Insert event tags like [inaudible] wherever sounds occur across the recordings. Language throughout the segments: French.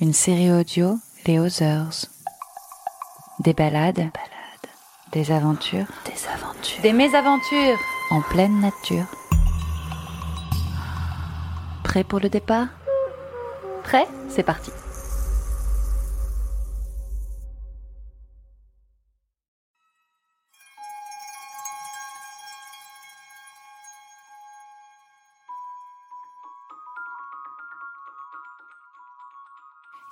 une série audio Les Others. Des balades, des aventures, Des aventures. des mésaventures en pleine nature. Prêt pour le départ? Prêt? C'est parti.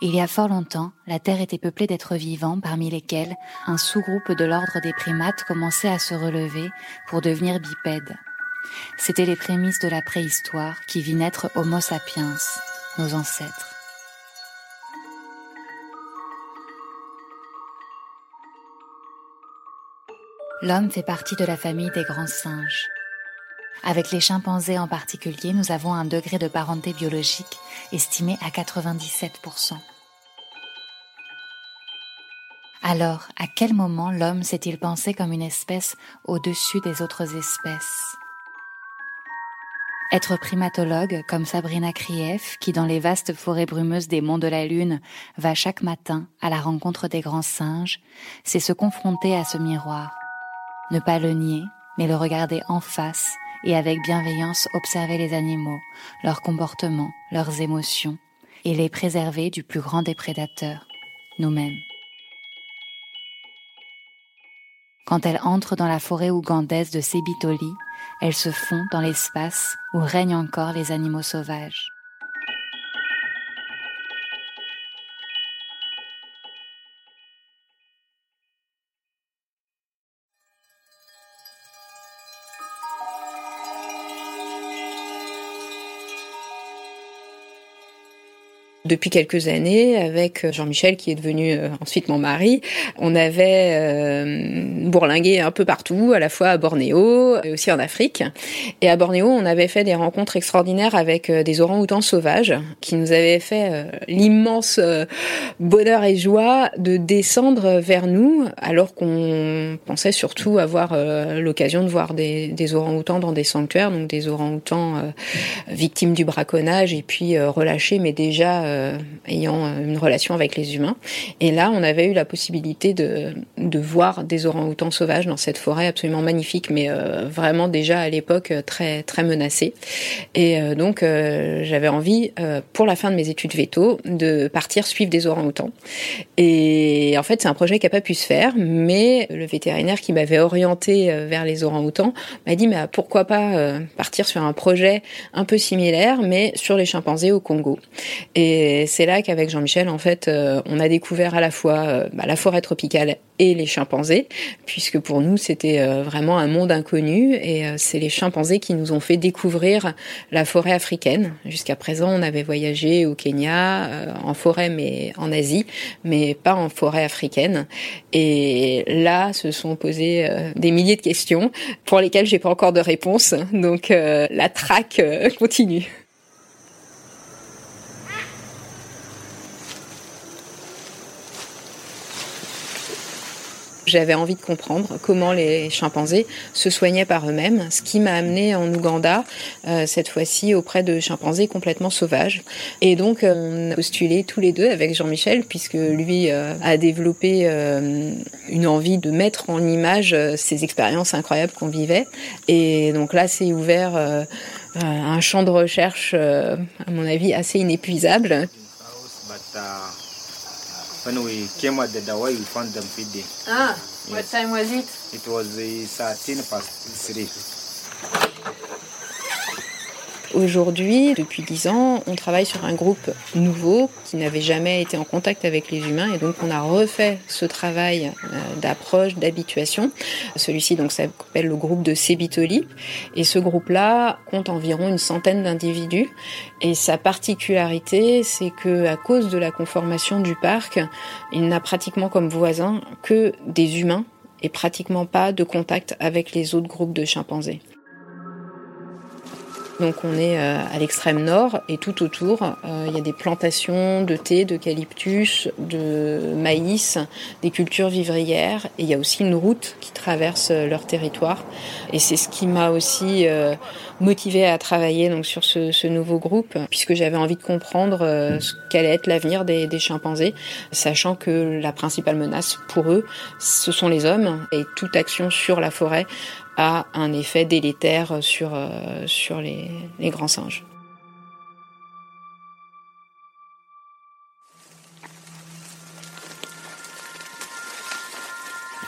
Il y a fort longtemps, la Terre était peuplée d'êtres vivants parmi lesquels un sous-groupe de l'ordre des primates commençait à se relever pour devenir bipède. C'étaient les prémices de la préhistoire qui vit naître Homo sapiens, nos ancêtres. L'homme fait partie de la famille des grands singes. Avec les chimpanzés en particulier, nous avons un degré de parenté biologique estimé à 97%. Alors, à quel moment l'homme s'est-il pensé comme une espèce au-dessus des autres espèces? Être primatologue comme Sabrina Krief, qui dans les vastes forêts brumeuses des monts de la Lune va chaque matin à la rencontre des grands singes, c'est se confronter à ce miroir. Ne pas le nier, mais le regarder en face et avec bienveillance observer les animaux, leurs comportements, leurs émotions, et les préserver du plus grand des prédateurs, nous-mêmes. Quand elle entre dans la forêt ougandaise de Sebitoli, elle se fond dans l'espace où règnent encore les animaux sauvages. Depuis quelques années, avec Jean-Michel, qui est devenu euh, ensuite mon mari, on avait euh, bourlingué un peu partout, à la fois à Bornéo et aussi en Afrique. Et à Bornéo, on avait fait des rencontres extraordinaires avec euh, des orang-outans sauvages, qui nous avaient fait euh, l'immense euh, bonheur et joie de descendre vers nous, alors qu'on pensait surtout avoir euh, l'occasion de voir des, des orang-outans dans des sanctuaires, donc des orang-outans euh, victimes du braconnage et puis euh, relâchés, mais déjà euh, ayant euh, une relation avec les humains. Et là, on avait eu la possibilité de, voir des orang-outans sauvages dans cette forêt absolument magnifique, mais euh, vraiment déjà à l'époque très très menacée. Et donc, j'avais envie, pour la fin de mes études veto, de partir suivre des orang-outans. Et en fait, c'est un projet qui n'a pas pu se faire, mais le vétérinaire qui m'avait orienté vers les orang-outans m'a dit, mais pourquoi pas partir sur un projet un peu similaire, mais sur les chimpanzés au Congo. C'est là qu'avec Jean-Michel, en fait, euh, on a découvert à la fois euh, bah, la forêt tropicale et les chimpanzés, puisque pour nous, c'était euh, vraiment un monde inconnu. Et c'est les chimpanzés qui nous ont fait découvrir la forêt africaine. Jusqu'à présent, on avait voyagé au Kenya, en forêt, mais en Asie, mais pas en forêt africaine. Et là, se sont posées des milliers de questions pour lesquelles j'ai pas encore de réponse. Donc, la traque continue. J'avais envie de comprendre comment les chimpanzés se soignaient par eux-mêmes, ce qui m'a amené en Ouganda, euh, cette fois-ci auprès de chimpanzés complètement sauvages. Et donc, euh, on a postulé tous les deux avec Jean-Michel, puisque lui euh, a développé euh, une envie de mettre en image euh, ces expériences incroyables qu'on vivait. Et donc là, c'est ouvert euh, un champ de recherche, à mon avis, assez inépuisable. When we came at the Dawai, we found them feeding. Ah, what time was it? It was uh, 13 past 3. Aujourd'hui, depuis dix ans, on travaille sur un groupe nouveau qui n'avait jamais été en contact avec les humains et donc on a refait ce travail euh, d'approche, d'habituation. Celui-ci donc s'appelle le groupe de Sébitoli et ce groupe-là compte environ une centaine d'individus et sa particularité, c'est que à cause de la conformation du parc, il n'a pratiquement comme voisins que des humains et pratiquement pas de contact avec les autres groupes de chimpanzés. Donc on est euh, à l'extrême nord et tout autour, euh, il y a des plantations de thé, d'eucalyptus, de maïs, des cultures vivrières et il y a aussi une route qui traverse euh, leur territoire. Et c'est ce qui m'a aussi motivé à travailler donc sur ce, nouveau groupe puisque j'avais envie de comprendre ce qu'allait être l'avenir des chimpanzés, sachant que la principale menace pour eux, ce sont les hommes et toute action sur la forêt a un effet délétère sur, euh, sur les, les grands singes.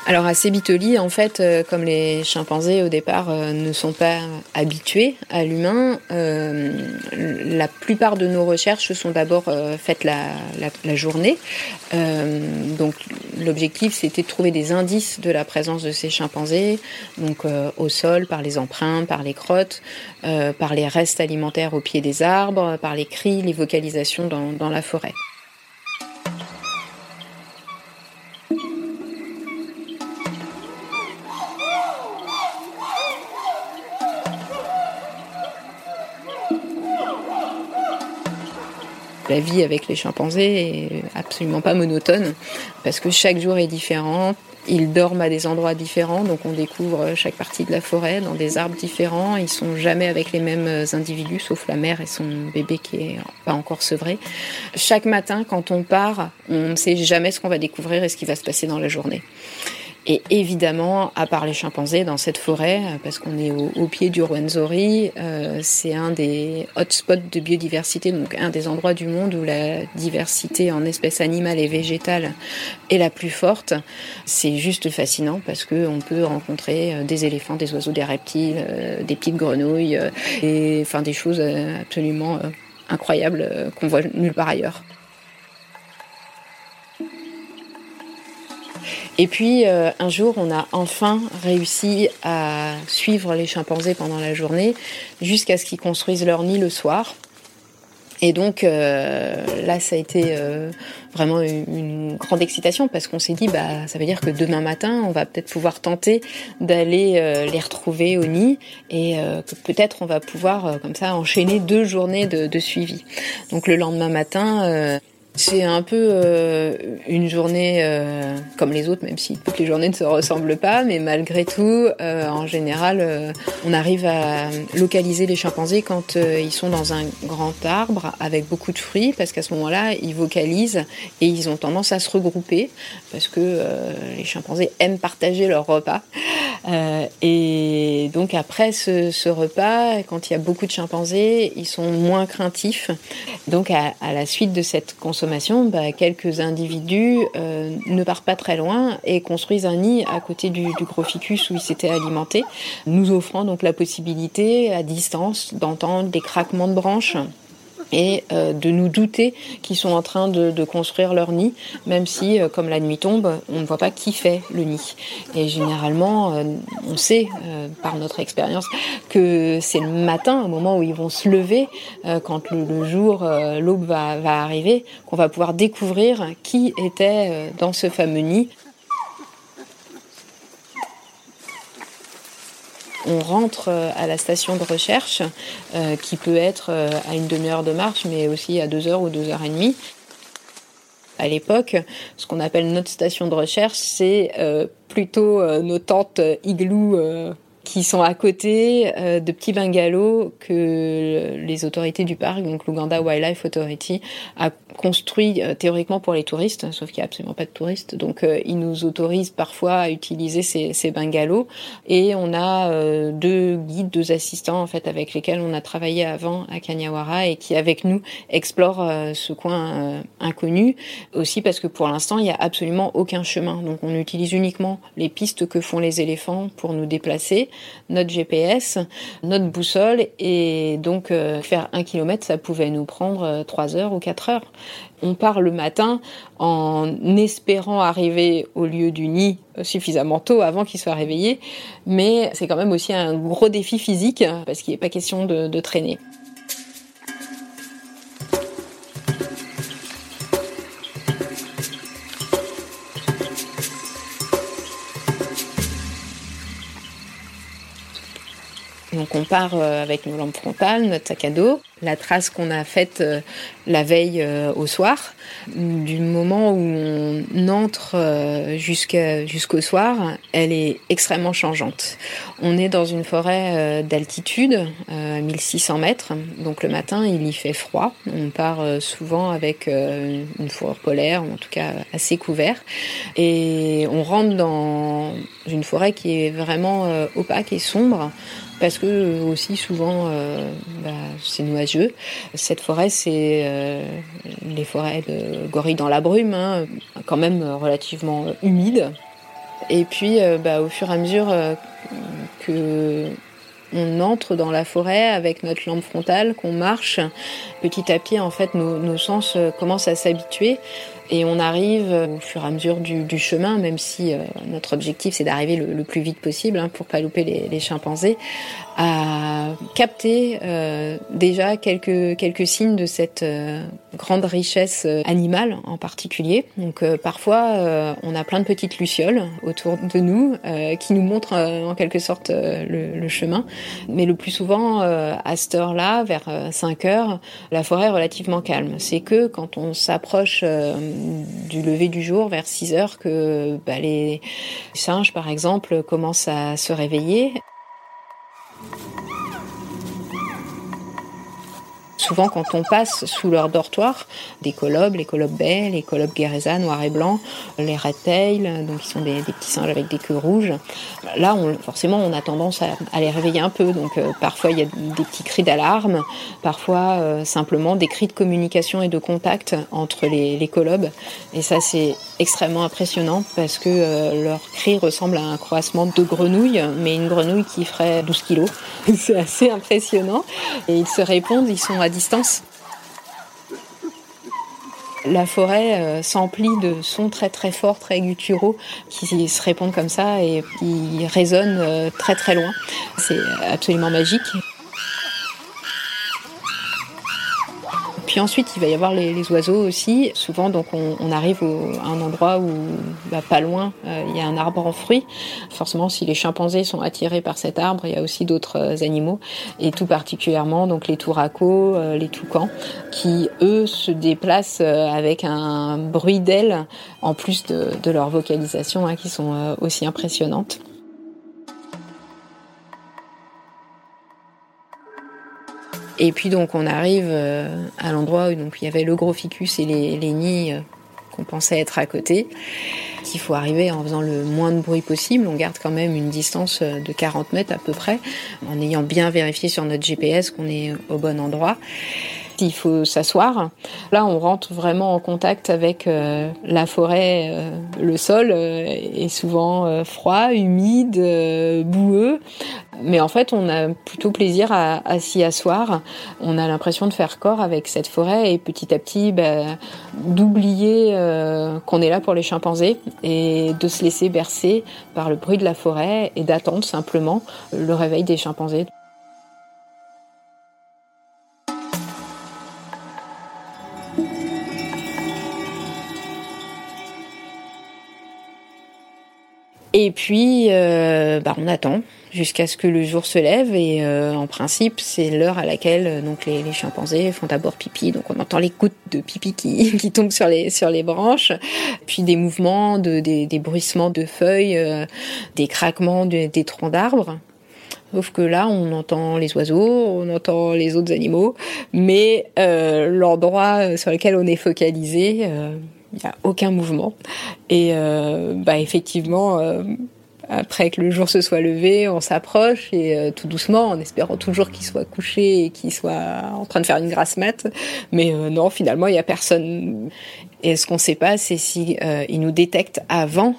Alors à Sébitoli, en fait, euh, comme les chimpanzés au départ euh, ne sont pas habitués à l'humain, euh, la plupart de nos recherches sont d'abord faites la, journée. donc l'objectif c'était de trouver des indices de la présence de ces chimpanzés, donc au sol, par les empreintes, par les crottes, par les restes alimentaires au pied des arbres, par les cris, les vocalisations dans la forêt. La vie avec les chimpanzés est absolument pas monotone parce que chaque jour est différent. Ils dorment à des endroits différents, donc on découvre chaque partie de la forêt dans des arbres différents. Ils sont jamais avec les mêmes individus, sauf la mère et son bébé qui est pas encore sevré. Chaque matin, quand on part, on ne sait jamais ce qu'on va découvrir et ce qui va se passer dans la journée. Et évidemment, à part les chimpanzés dans cette forêt, parce qu'on est au, pied du Rwenzori, euh, c'est un des hotspots de biodiversité, donc un des endroits du monde où la diversité en espèces animales et végétales est la plus forte. C'est juste fascinant parce qu'on peut rencontrer euh, des éléphants, des oiseaux, des reptiles, euh, des petites grenouilles, et enfin des choses absolument incroyables qu'on voit nulle part ailleurs. Et puis euh, un jour, on a enfin réussi à suivre les chimpanzés pendant la journée jusqu'à ce qu'ils construisent leur nid le soir. Et donc euh, là, ça a été euh, vraiment une, grande excitation parce qu'on s'est dit, bah, ça veut dire que demain matin, on va peut-être pouvoir tenter d'aller les retrouver au nid et que peut-être on va pouvoir comme ça enchaîner deux journées de suivi. Donc le lendemain matin c'est un peu euh, une journée euh, comme les autres, même si toutes les journées ne se ressemblent pas, mais malgré tout, euh, en général, on arrive à localiser les chimpanzés quand ils sont dans un grand arbre avec beaucoup de fruits, parce qu'à ce moment-là, ils vocalisent et ils ont tendance à se regrouper, parce que les chimpanzés aiment partager leur repas. Et donc après ce, repas, quand il y a beaucoup de chimpanzés, ils sont moins craintifs. Donc à, à la suite de cette consommation, bah, quelques individus euh, ne partent pas très loin et construisent un nid à côté du, du gros ficus où ils s'étaient alimentés, nous offrant donc la possibilité à distance d'entendre des craquements de branches et euh, de nous douter qu'ils sont en train de, de, construire leur nid, même si, euh, comme la nuit tombe, on ne voit pas qui fait le nid. Et généralement, euh, on sait par notre expérience que c'est le matin, au moment où ils vont se lever, quand le, le jour, l'aube va, va arriver, qu'on va pouvoir découvrir qui était dans ce fameux nid. On rentre euh, à la station de recherche, euh, qui peut être euh, à une demi-heure de marche, mais aussi à deux heures ou deux heures et demie. À l'époque, ce qu'on appelle notre station de recherche, c'est plutôt nos tentes igloo qui sont à côté euh, de petits bungalows que les autorités du parc, donc l'Uganda Wildlife Authority, a construit euh, théoriquement pour les touristes, sauf qu'il n'y a absolument pas de touristes. Donc euh, ils nous autorisent parfois à utiliser ces, ces bungalows. Et on a deux guides, deux assistants en fait avec lesquels on a travaillé avant à Kanyawara et qui avec nous explorent ce coin inconnu. Aussi parce que pour l'instant il n'y a absolument aucun chemin. Donc on utilise uniquement les pistes que font les éléphants pour nous déplacer notre GPS, notre boussole, et donc faire un kilomètre, ça pouvait nous prendre trois heures ou quatre heures. On part le matin en espérant arriver au lieu du nid suffisamment tôt avant qu'il soit réveillé, mais c'est quand même aussi un gros défi physique parce qu'il n'est pas question de, de traîner. On part euh, avec nos lampes frontales, notre sac à dos, la trace qu'on a faite euh, la veille euh, au soir, du moment où on entre jusqu'au soir, elle est extrêmement changeante. On est dans une forêt d'altitude, à 1600 mètres, donc le matin il y fait froid. On part souvent avec une fourrure polaire, en tout cas assez couvert, et on rentre dans une forêt qui est vraiment opaque et sombre parce que euh, aussi souvent euh, bah, c'est nuageux. Cette forêt, c'est euh, les forêts de gorilles dans la brume, hein, quand même relativement humides. Et puis, bah, au fur et à mesure que on entre dans la forêt avec notre lampe frontale, qu'on marche, petit à petit, en fait, nos, nos sens commencent à s'habituer. Et on arrive au fur et à mesure du, chemin, même si euh, notre objectif c'est d'arriver le, plus vite possible hein, pour pas louper les, chimpanzés, à capter euh, déjà quelques quelques signes de cette euh, grande richesse animale en particulier. Donc parfois on a plein de petites lucioles autour de nous qui nous montrent en quelque sorte le, chemin, mais le plus souvent à cette heure-là, vers 5 heures, la forêt est relativement calme. C'est que quand on s'approche du lever du jour vers 6 heures que bah, les singes, par exemple, commencent à se réveiller. Souvent, quand on passe sous leur dortoir, des colobes, les colobes baies, les colobes guéreza, noirs et blancs, les red tail, donc qui sont des, petits singes avec des queues rouges, là, on, forcément, on a tendance à, les réveiller un peu. Donc, euh, parfois, il y a des petits cris d'alarme, parfois, euh, simplement des cris de communication et de contact entre les, colobes. Et ça, c'est extrêmement impressionnant parce que euh, leur cri ressemble à un croissement de grenouilles, mais une grenouille qui ferait 12 kilos. [laughs] c'est assez impressionnant. Et ils se répondent, ils sont à distance. La forêt euh, s'emplit de sons très très forts, très gutturaux, qui se répondent comme ça et qui résonnent euh, très très loin. C'est absolument magique. Puis ensuite, il va y avoir les, oiseaux aussi. Souvent, donc, on, arrive à un endroit où, bah, pas loin, euh, il y a un arbre en fruits. Forcément, si les chimpanzés sont attirés par cet arbre, il y a aussi d'autres euh, animaux, et tout particulièrement donc les touracos, euh, les toucans, qui eux se déplacent avec un bruit d'ailes en plus de, leur vocalisation, hein, qui sont aussi impressionnantes. Et puis donc on arrive euh, à l'endroit où donc il y avait le gros ficus et les, les nids euh, qu'on pensait être à côté. Il faut arriver en faisant le moins de bruit possible. On garde quand même une distance euh, de 40 mètres à peu près, en ayant bien vérifié sur notre GPS qu'on est au bon endroit il faut s'asseoir. Là, on rentre vraiment en contact avec euh, la forêt. Euh, le sol euh, est souvent froid, humide, boueux. Mais en fait, on a plutôt plaisir à, s'y asseoir. On a l'impression de faire corps avec cette forêt et petit à petit bah, d'oublier qu'on est là pour les chimpanzés et de se laisser bercer par le bruit de la forêt et d'attendre simplement le réveil des chimpanzés. Et puis, euh, bah, on attend jusqu'à ce que le jour se lève. Et euh, en principe, c'est l'heure à laquelle euh, donc les, chimpanzés font d'abord pipi. Donc on entend les gouttes de pipi qui, [laughs] qui tombent sur les sur les branches, puis des mouvements, de, des, des bruissements de feuilles, des craquements des troncs d'arbres. Sauf que là, on entend les oiseaux, on entend les autres animaux, mais l'endroit sur lequel on est focalisé, il n'y a aucun mouvement. Et euh, bah, effectivement, euh, après que le jour se soit levé, on s'approche et euh, tout doucement, en espérant toujours qu'il soit couché et qu'il soit en train de faire une grasse mat. Mais non, finalement, il n'y a personne. Et ce qu'on ne sait pas, c'est si il nous détecte avant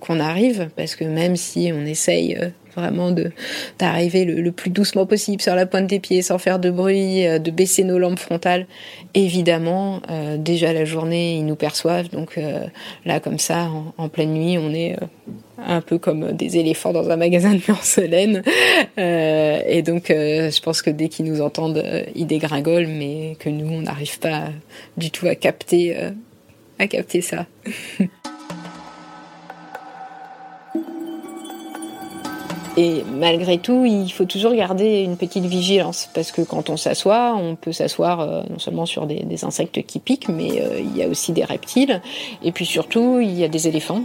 qu'on arrive, parce que même si on essaye vraiment de d'arriver le, plus doucement possible sur la pointe des pieds sans faire de bruit, euh, de baisser nos lampes frontales. Évidemment, euh, déjà la journée, ils nous perçoivent, donc euh, là comme ça, en, pleine nuit, on est un peu comme des éléphants dans un magasin de porcelaine. et donc, je pense que dès qu'ils nous entendent, ils dégringolent, mais que nous, on n'arrive pas du tout à capter, à capter ça. [laughs] Et malgré tout, il faut toujours garder une petite vigilance parce que quand on s'assoit, on peut s'asseoir euh, non seulement sur des, insectes qui piquent, mais euh, il y a aussi des reptiles. Et puis surtout, il y a des éléphants.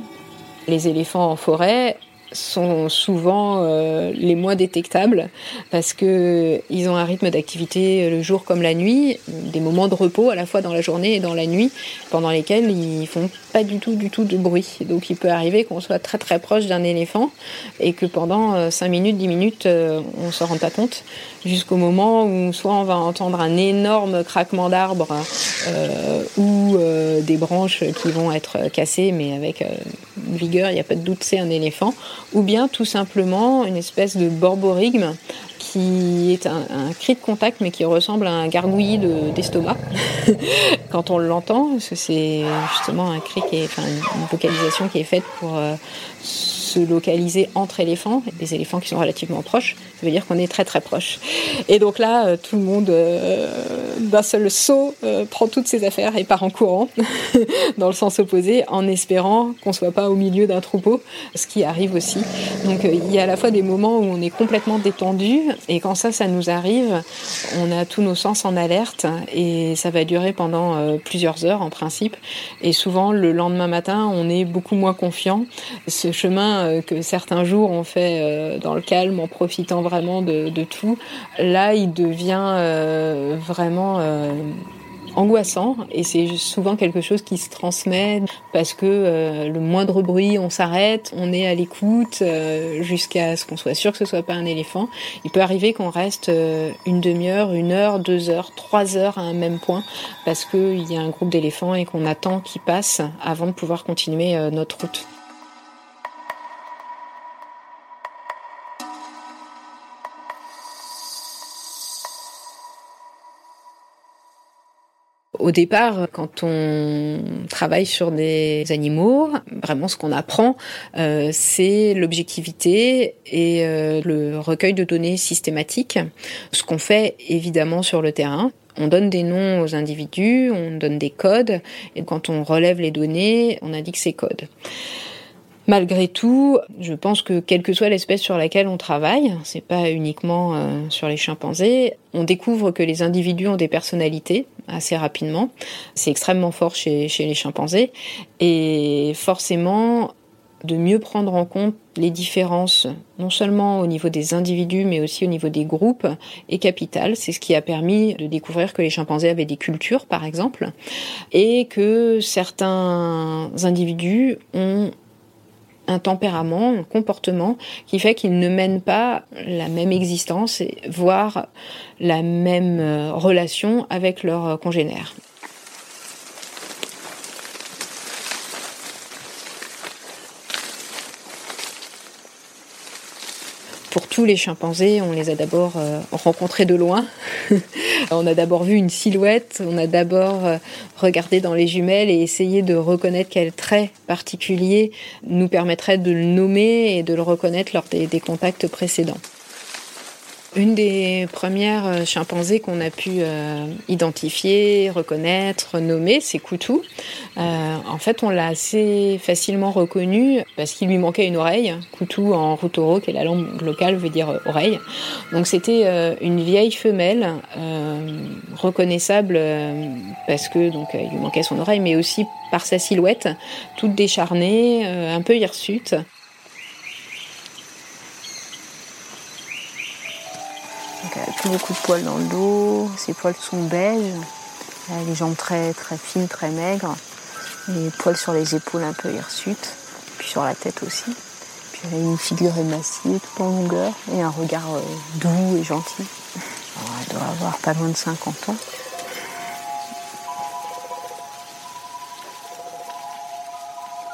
Les éléphants en forêt, sont souvent euh, les moins détectables parce que ils ont un rythme d'activité le jour comme la nuit, des moments de repos à la fois dans la journée et dans la nuit pendant lesquels ils font pas du tout du tout de bruit. Donc il peut arriver qu'on soit très très proche d'un éléphant et que pendant 5 euh, minutes, 10 minutes, euh, on se rend pas compte jusqu'au moment où soit on va entendre un énorme craquement d'arbres ou des branches qui vont être cassées mais avec vigueur, il n'y a pas de doute, c'est un éléphant ou bien tout simplement une espèce de borborigme qui est un, cri de contact mais qui ressemble à un gargouillis d'estomac. [laughs] Quand on l'entend, c'est justement un cri qui est, enfin, une vocalisation qui est faite pour euh, se localiser entre éléphants, des éléphants qui sont relativement proches, ça veut dire qu'on est très très proche. Et donc là, euh, tout le monde, euh, d'un seul saut, euh, prend toutes ses affaires et part en courant, [laughs] dans le sens opposé, en espérant qu'on soit pas au milieu d'un troupeau, ce qui arrive aussi. Donc il y a à la fois des moments où on est complètement détendu, et quand ça, ça nous arrive, on a tous nos sens en alerte, et ça va durer pendant plusieurs heures en principe. Et souvent, le lendemain matin, on est beaucoup moins confiant. Ce chemin euh, que certains jours on fait euh, dans le calme en profitant vraiment de, tout, là il devient euh, vraiment angoissant et c'est souvent quelque chose qui se transmet parce que le moindre bruit on s'arrête, on est à l'écoute jusqu'à ce qu'on soit sûr que ce soit pas un éléphant. Il peut arriver qu'on reste une demi-heure, une heure, deux heures, trois heures à un même point parce qu'il y a un groupe d'éléphants et qu'on attend qu'ils passent avant de pouvoir continuer notre route. Au départ, quand on travaille sur des animaux, vraiment ce qu'on apprend, euh, c'est l'objectivité et euh, le recueil de données systématiques. Ce qu'on fait évidemment sur le terrain. On donne des noms aux individus, on donne des codes, et quand on relève les données, on indique ces codes. Malgré tout, je pense que quelle que soit l'espèce sur laquelle on travaille, c'est pas uniquement euh, sur les chimpanzés, on découvre que les individus ont des personnalités assez rapidement. C'est extrêmement fort chez, chez les chimpanzés et forcément de mieux prendre en compte les différences, non seulement au niveau des individus, mais aussi au niveau des groupes, est capital. C'est ce qui a permis de découvrir que les chimpanzés avaient des cultures, par exemple, et que certains individus ont un tempérament, un comportement qui fait qu'ils ne mènent pas la même existence, voire la même euh, relation avec leurs congénères. Pour tous les chimpanzés, on les a d'abord euh, rencontrés de loin. [laughs] on a d'abord vu une silhouette, on a d'abord euh, regardé dans les jumelles et essayé de reconnaître quel trait particulier nous permettrait de le nommer et de le reconnaître lors des contacts précédents. Une des premières euh, chimpanzés qu'on a pu euh, identifier, reconnaître, nommer, c'est Koutou. Euh, en fait, on l'a assez facilement reconnu parce qu'il lui manquait une oreille. Koutou en Routoro, qui est la langue locale, veut dire oreille. Donc c'était une vieille femelle reconnaissable parce que donc il lui manquait son oreille, mais aussi par sa silhouette, toute décharnée, un peu hirsute. Beaucoup de poils dans le dos, ses poils sont beiges, elle a les jambes très très fines, très maigres, les poils sur les épaules un peu hirsutes, puis sur la tête aussi. Puis elle a une figure émaciée tout en longueur et un regard euh, doux et gentil. [laughs] elle doit avoir pas loin de 50 ans.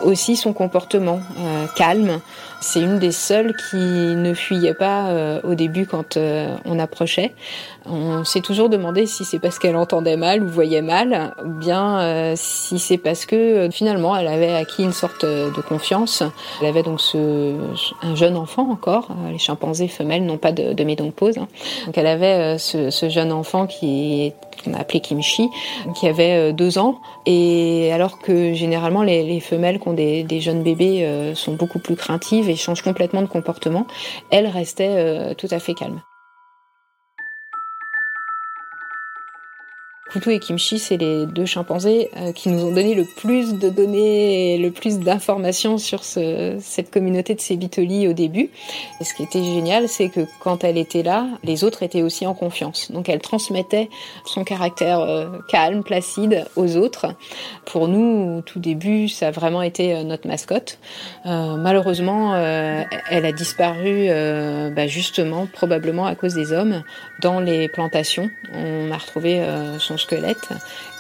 Aussi son comportement calme. C'est une des seules qui ne fuyait pas au début quand on approchait. On s'est toujours demandé si c'est parce qu'elle entendait mal ou voyait mal, ou bien euh, si c'est parce que euh, finalement elle avait acquis une sorte de confiance. Elle avait donc ce, un jeune enfant encore. Euh, les chimpanzés femelles n'ont pas de, de ménopause. Hein. Donc elle avait ce, ce jeune enfant qui qu'on a appelé Kimchi, qui avait deux ans. Et alors que généralement les, les femelles qui ont des, des jeunes bébés sont beaucoup plus craintives et changent complètement de comportement, elle restait tout à fait calme. Kutu et Kimchi, c'est les deux chimpanzés euh, qui nous ont donné le plus de données et le plus d'informations sur ce, cette communauté de Sébitoli au début. Et ce qui était génial, c'est que quand elle était là, les autres étaient aussi en confiance. Donc elle transmettait son caractère euh, calme, placide aux autres. Pour nous, au tout début, ça a vraiment été euh, notre mascotte. malheureusement, elle a disparu bah, justement, probablement à cause des hommes, dans les plantations. On a retrouvé son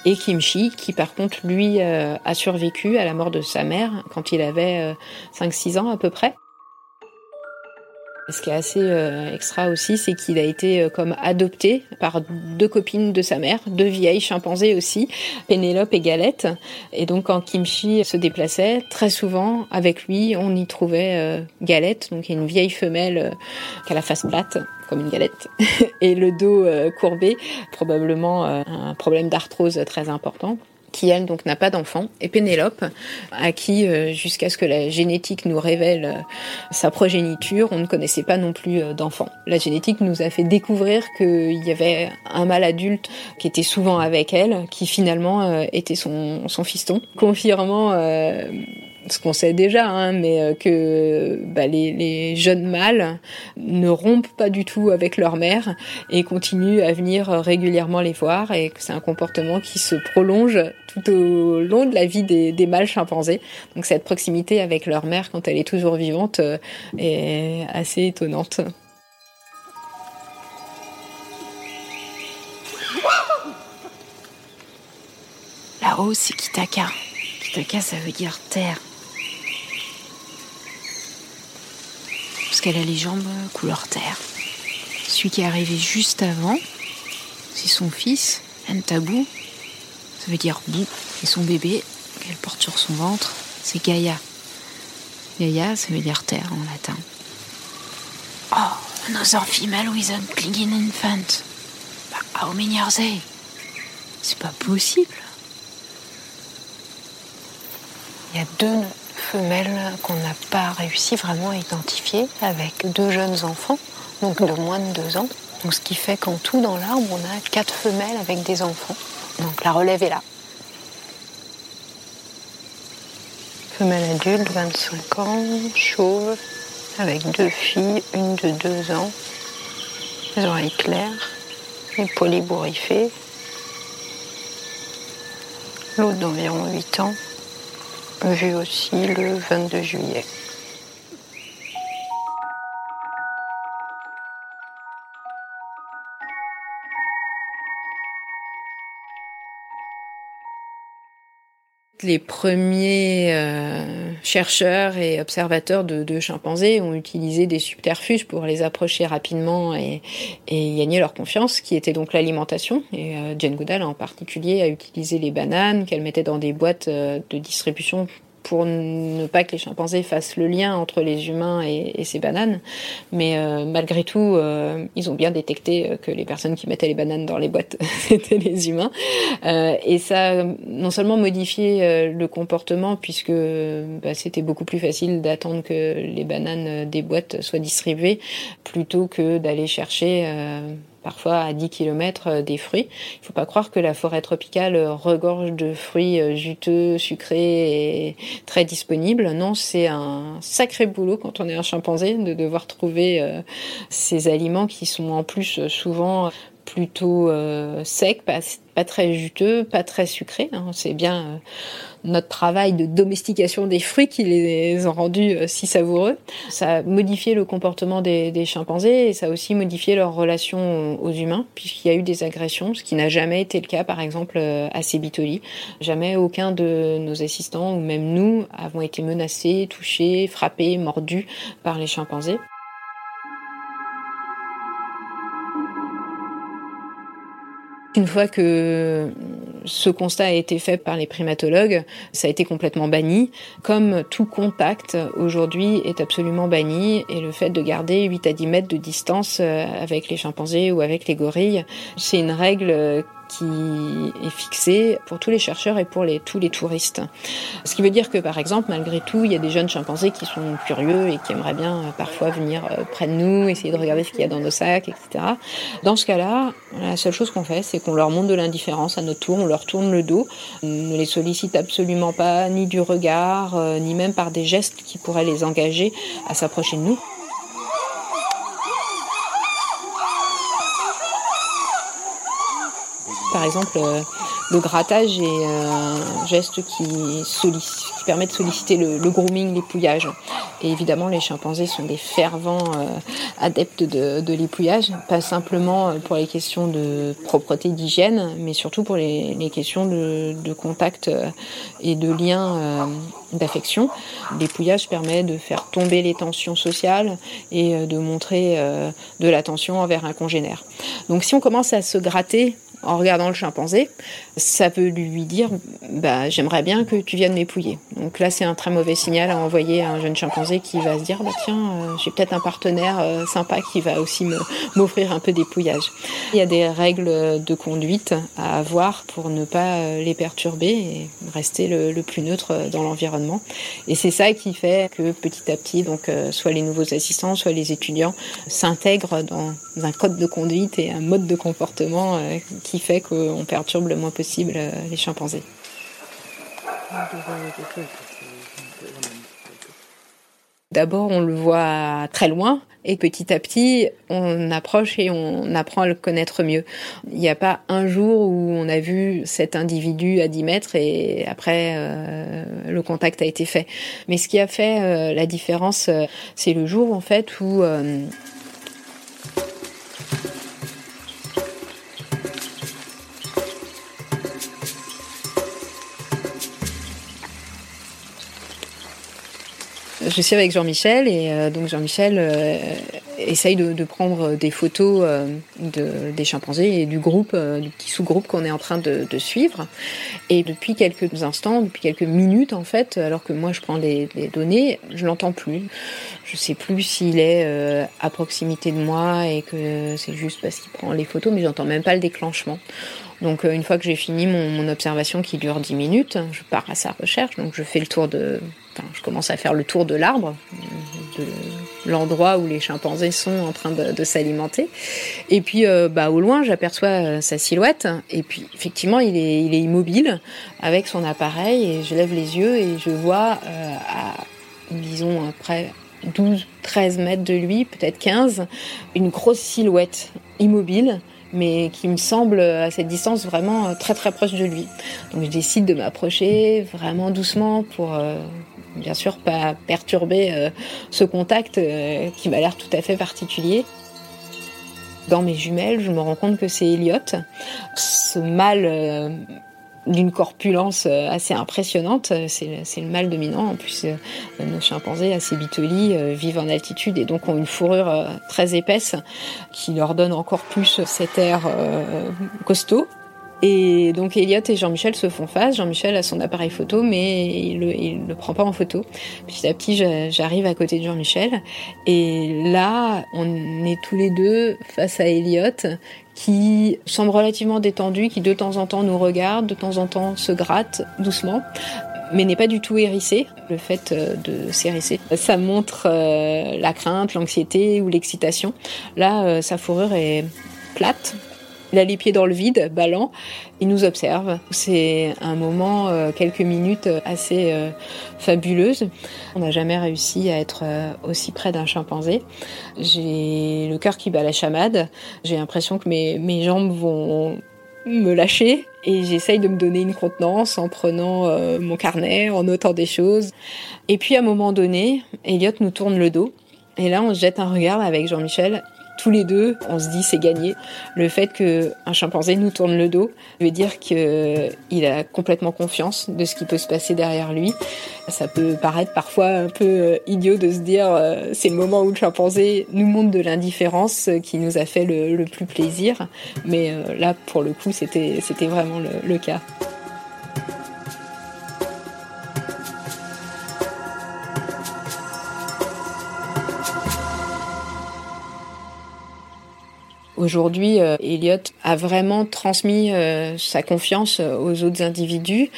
et Kimchi, qui par contre, lui, euh, a survécu à la mort de sa mère quand il avait 5-6 euh, ans à peu près. Ce qui est assez euh, extra aussi, c'est qu'il a été comme adopté par deux copines de sa mère, deux vieilles chimpanzés aussi, Pénélope et Galette. Et donc quand Kimchi se déplaçait, très souvent avec lui, on y trouvait Galette, donc une vieille femelle qui a la face plate comme une galette, [laughs] et le dos euh, courbé, probablement euh, un problème d'arthrose très important qui elle donc n'a pas d'enfant, et Pénélope, à qui euh, jusqu'à ce que la génétique nous révèle sa progéniture, on ne connaissait pas non plus d'enfant. La génétique nous a fait découvrir qu'il y avait un mâle adulte qui était souvent avec elle, qui finalement était son, son fiston, confirmant ce qu'on sait déjà, hein, mais euh, que bah, les, jeunes mâles ne rompent pas du tout avec leur mère et continuent à venir régulièrement les voir et que c'est un comportement qui se prolonge tout au long de la vie des, des mâles chimpanzés. Donc cette proximité avec leur mère quand elle est toujours vivante euh, est assez étonnante. Là-haut, c'est Kitaka. Kitaka, ça veut dire terre. Qu'elle a les jambes couleur terre. Celui qui est arrivé juste avant, c'est son fils, Ntabou. Ça veut dire bout. Et son bébé, qu'elle porte sur son ventre, c'est Gaïa. Gaïa, ça veut dire terre en latin. Oh, another female with a clinging infant. Bah, how many are they? C'est pas possible. Il y a deux femelle qu'on n'a pas réussi vraiment à identifier avec deux jeunes enfants, donc de moins de deux ans. Ce qui fait qu'en tout dans l'arbre, on a quatre femelles avec des enfants. Donc la relève est là. Femelle adulte, 25 ans, chauve, avec deux filles, une de deux ans, les oreilles claires, et polybourifées. L'autre d'environ 8 ans, vu aussi le 22 juillet. Les premiers euh, chercheurs et observateurs de, chimpanzés ont utilisé des subterfuges pour les approcher rapidement et, gagner leur confiance, qui était donc l'alimentation. Et euh, Jane Goodall en particulier a utilisé les bananes qu'elle mettait dans des boîtes euh, de distribution pour ne pas que les chimpanzés fassent le lien entre les humains et, ces bananes. Mais euh, malgré tout, euh, ils ont bien détecté euh, que les personnes qui mettaient les bananes dans les boîtes, [laughs] c'était les humains. et ça non seulement modifié le comportement, puisque bah, c'était beaucoup plus facile d'attendre que les bananes des boîtes soient distribuées, plutôt que d'aller chercher parfois à 10 km euh, des fruits. Il ne faut pas croire que la forêt tropicale euh, regorge de fruits euh, juteux, sucrés et très disponibles. Non, c'est un sacré boulot quand on est un chimpanzé de devoir trouver ces aliments qui sont en plus souvent plutôt euh, sec, pas, pas, très juteux, pas très sucré. Hein. C'est bien euh, notre travail de domestication des fruits qui les ont rendus euh, si savoureux. Ça a modifié le comportement des, des, chimpanzés et ça a aussi modifié leur relation aux humains, puisqu'il y a eu des agressions, ce qui n'a jamais été le cas, par exemple, à Sébitoli. Jamais aucun de nos assistants, ou même nous, avons été menacés, touchés, frappés, mordus par les chimpanzés. Une fois que ce constat a été fait par les primatologues, ça a été complètement banni. Comme tout contact aujourd'hui est absolument banni et le fait de garder 8 à 10 mètres de distance euh, avec les chimpanzés ou avec les gorilles, c'est une règle qui est fixé pour tous les chercheurs et pour tous les touristes. Ce qui veut dire que, par exemple, malgré tout, il y a des jeunes chimpanzés qui sont curieux et qui aimeraient bien euh, parfois venir euh, près de nous, essayer de regarder ce qu'il y a dans nos sacs, etc. Dans ce cas-là, la seule chose qu'on fait, c'est qu'on leur montre de l'indifférence à notre tour, on leur tourne le dos, on ne les sollicite absolument pas, ni du regard, euh, ni même par des gestes qui pourraient les engager à s'approcher de nous. Par exemple, euh, le grattage est un geste qui, qui permet de solliciter le, le grooming, l'épouillage. Et évidemment, les chimpanzés sont des fervents euh, adeptes de, de l'épouillage, pas simplement pour les questions de propreté, d'hygiène, mais surtout pour les, questions de, contact euh, et de lien d'affection. L'épouillage permet de faire tomber les tensions sociales et de montrer de l'attention envers un congénère. Donc si on commence à se gratter en regardant le chimpanzé, ça peut lui dire bah, j'aimerais bien que tu viennes m'épouiller. Donc là, c'est un très mauvais signal à envoyer à un jeune chimpanzé qui va se dire bah, tiens, euh, j'ai peut-être un partenaire euh, sympa qui va aussi m'offrir un peu d'épouillage. Il y a des règles de conduite à avoir pour ne pas euh, les perturber et rester le, plus neutre dans l'environnement. Et c'est ça qui fait que petit à petit, donc, soit les nouveaux assistants, soit les étudiants s'intègrent dans un code de conduite et un mode de comportement fait qu'on perturbe le moins possible euh, les chimpanzés. D'abord, on le voit très loin et petit à petit, on approche et on apprend à le connaître mieux. Il n'y a pas un jour où on a vu cet individu à 10 mètres et après, euh, le contact a été fait. Mais ce qui a fait euh, la différence, c'est le jour en fait où je suis avec Jean-Michel et euh, donc Jean-Michel euh, essaye de, prendre des photos euh, de, des chimpanzés et du groupe, du petit sous-groupe qu'on est en train de, suivre. Et depuis quelques instants, depuis quelques minutes en fait, alors que moi je prends les, données, je l'entends plus. Je sais plus s'il est à proximité de moi et que c'est juste parce qu'il prend les photos, mais j'entends même pas le déclenchement. Donc une fois que j'ai fini mon, mon, observation qui dure 10 minutes, je pars à sa recherche. Donc je fais le tour de, je commence à faire le tour de l'arbre, de l'endroit où les chimpanzés sont en train de, s'alimenter. Et puis, euh, bah, au loin, j'aperçois euh, sa silhouette. Et puis, effectivement, il est, il est immobile avec son appareil. Et je lève les yeux et je vois euh, à, disons, après 12, 13 mètres de lui, peut-être 15, une grosse silhouette immobile mais qui me semble à cette distance vraiment très très proche de lui. Donc je décide de m'approcher vraiment doucement pour bien sûr pas perturber euh, ce contact euh, qui m'a l'air tout à fait particulier. Dans mes jumelles, je me rends compte que c'est Elliot, ce mâle euh, d'une corpulence assez impressionnante. C'est le mâle dominant. En plus, nos chimpanzés assez bitolis vivent en altitude et donc ont une fourrure très épaisse qui leur donne encore plus cet air costaud. Et donc Elliot et Jean-Michel se font face. Jean-Michel a son appareil photo, mais il le, il le prend pas en photo. Petit à petit, j'arrive à côté de Jean-Michel. Et là, on est tous les deux face à Elliot, qui semble relativement détendu, qui de temps en temps nous regarde, de temps en temps se gratte doucement mais n'est pas du tout hérissé. Le fait euh, de s'hérisser, ça montre euh, la crainte, l'anxiété ou l'excitation. Là, euh, sa fourrure est plate, Il a les pieds dans le vide, ballant. Il nous observe. C'est un moment, euh, quelques minutes assez euh, fabuleuse. On n'a jamais réussi à être euh, aussi près d'un chimpanzé. J'ai le cœur qui bat la chamade. J'ai l'impression que mes, mes jambes vont me lâcher et j'essaye de me donner une contenance en prenant mon carnet, en notant des choses. Et puis à un moment donné, Elliot nous tourne le dos et là on se jette un regard avec Jean-Michel tous les deux, on se dit c'est gagné. Le fait qu'un chimpanzé nous tourne le dos veut dire qu'il a complètement confiance de ce qui peut se passer derrière lui. Ça peut paraître parfois un peu euh, idiot de se dire euh, c'est le moment où le chimpanzé nous montre de l'indifférence qui nous a fait le, plus plaisir. Mais euh, là, pour le coup, c'était vraiment le cas. Aujourd'hui, euh, Elliot a vraiment transmis euh, sa confiance euh, aux autres individus.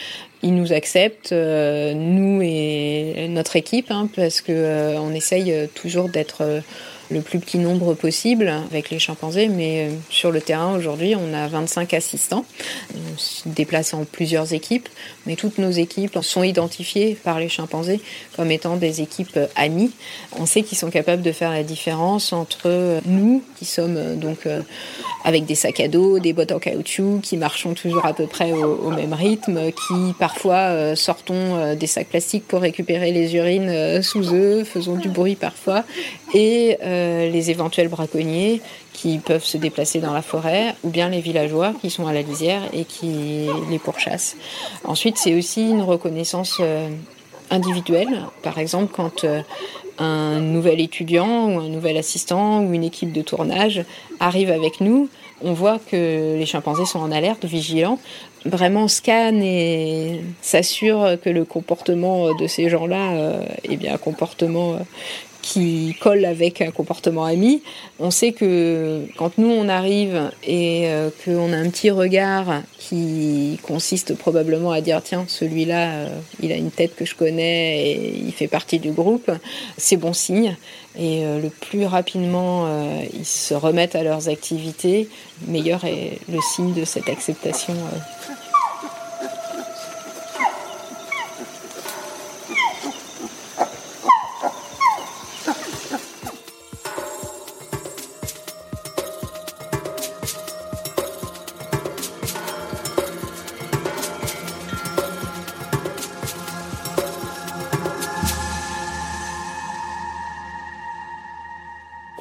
Il nous accepte, nous et notre équipe, hein, parce que on essaye toujours d'être le plus petit nombre possible avec les chimpanzés, mais euh, sur le terrain aujourd'hui, on a 25 assistants. On se déplace en plusieurs équipes, mais toutes nos équipes sont identifiées par les chimpanzés comme étant des équipes amies. On sait qu'ils sont capables de faire la différence entre nous, qui sommes euh, donc euh, avec des sacs à dos, des bottes en caoutchouc, qui marchons toujours à peu près au, même rythme, qui parfois sortons des sacs plastiques pour récupérer les urines sous eux, faisons du bruit parfois, et euh, les éventuels braconniers qui peuvent se déplacer dans la forêt, ou bien les villageois qui sont à la lisière et qui les pourchassent. Ensuite, c'est aussi une reconnaissance euh, individuelle. Par exemple, quand euh, un nouvel étudiant ou un nouvel assistant ou une équipe de tournage arrive avec nous, on voit que les chimpanzés sont en alerte, vigilants, vraiment scannent et s'assurent que le comportement de ces gens-là est bien un comportement qui colle avec un comportement ami. On sait que quand nous on arrive et euh, qu'on a un petit regard qui consiste probablement à dire tiens celui-là euh, il a une tête que je connais et il fait partie du groupe, c'est bon signe. Et euh, le plus rapidement ils se remettent à leurs activités, meilleur est le signe de cette acceptation.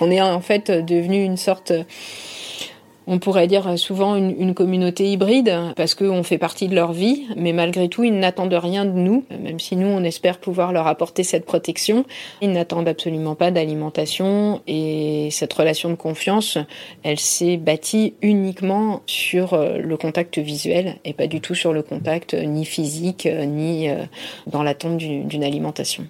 On est en fait devenu une sorte on pourrait dire souvent une, communauté hybride parce qu'on fait partie de leur vie, mais malgré tout, ils n'attendent rien de nous, même si nous, on espère pouvoir leur apporter cette protection. Ils n'attendent absolument pas d'alimentation et cette relation de confiance, elle s'est bâtie uniquement sur euh, le contact visuel et pas du tout sur le contact ni physique ni euh, dans l'attente d'une alimentation.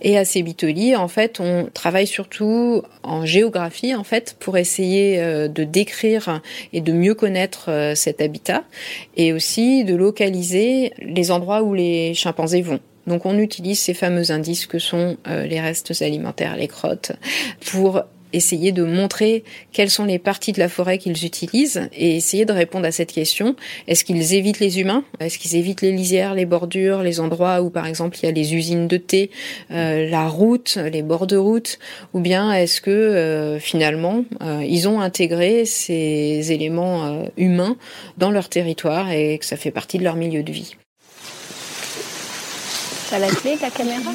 Et à Cébitoli, en fait, on travaille surtout en géographie, en fait, pour essayer euh, de décrire et de mieux connaître euh, cet habitat et aussi de localiser les endroits où les chimpanzés vont. Donc on utilise ces fameux indices que sont euh, les restes alimentaires, les crottes, pour essayer de montrer quelles sont les parties de la forêt qu'ils utilisent et essayer de répondre à cette question. Est-ce qu'ils évitent les humains? Est-ce qu'ils évitent les lisières, les bordures, les endroits où par exemple il y a les usines de thé, euh, la route, les bords de route? Ou bien est-ce que euh, finalement euh, ils ont intégré ces éléments humains dans leur territoire et que ça fait partie de leur milieu de vie? T'as la clé, ta caméra?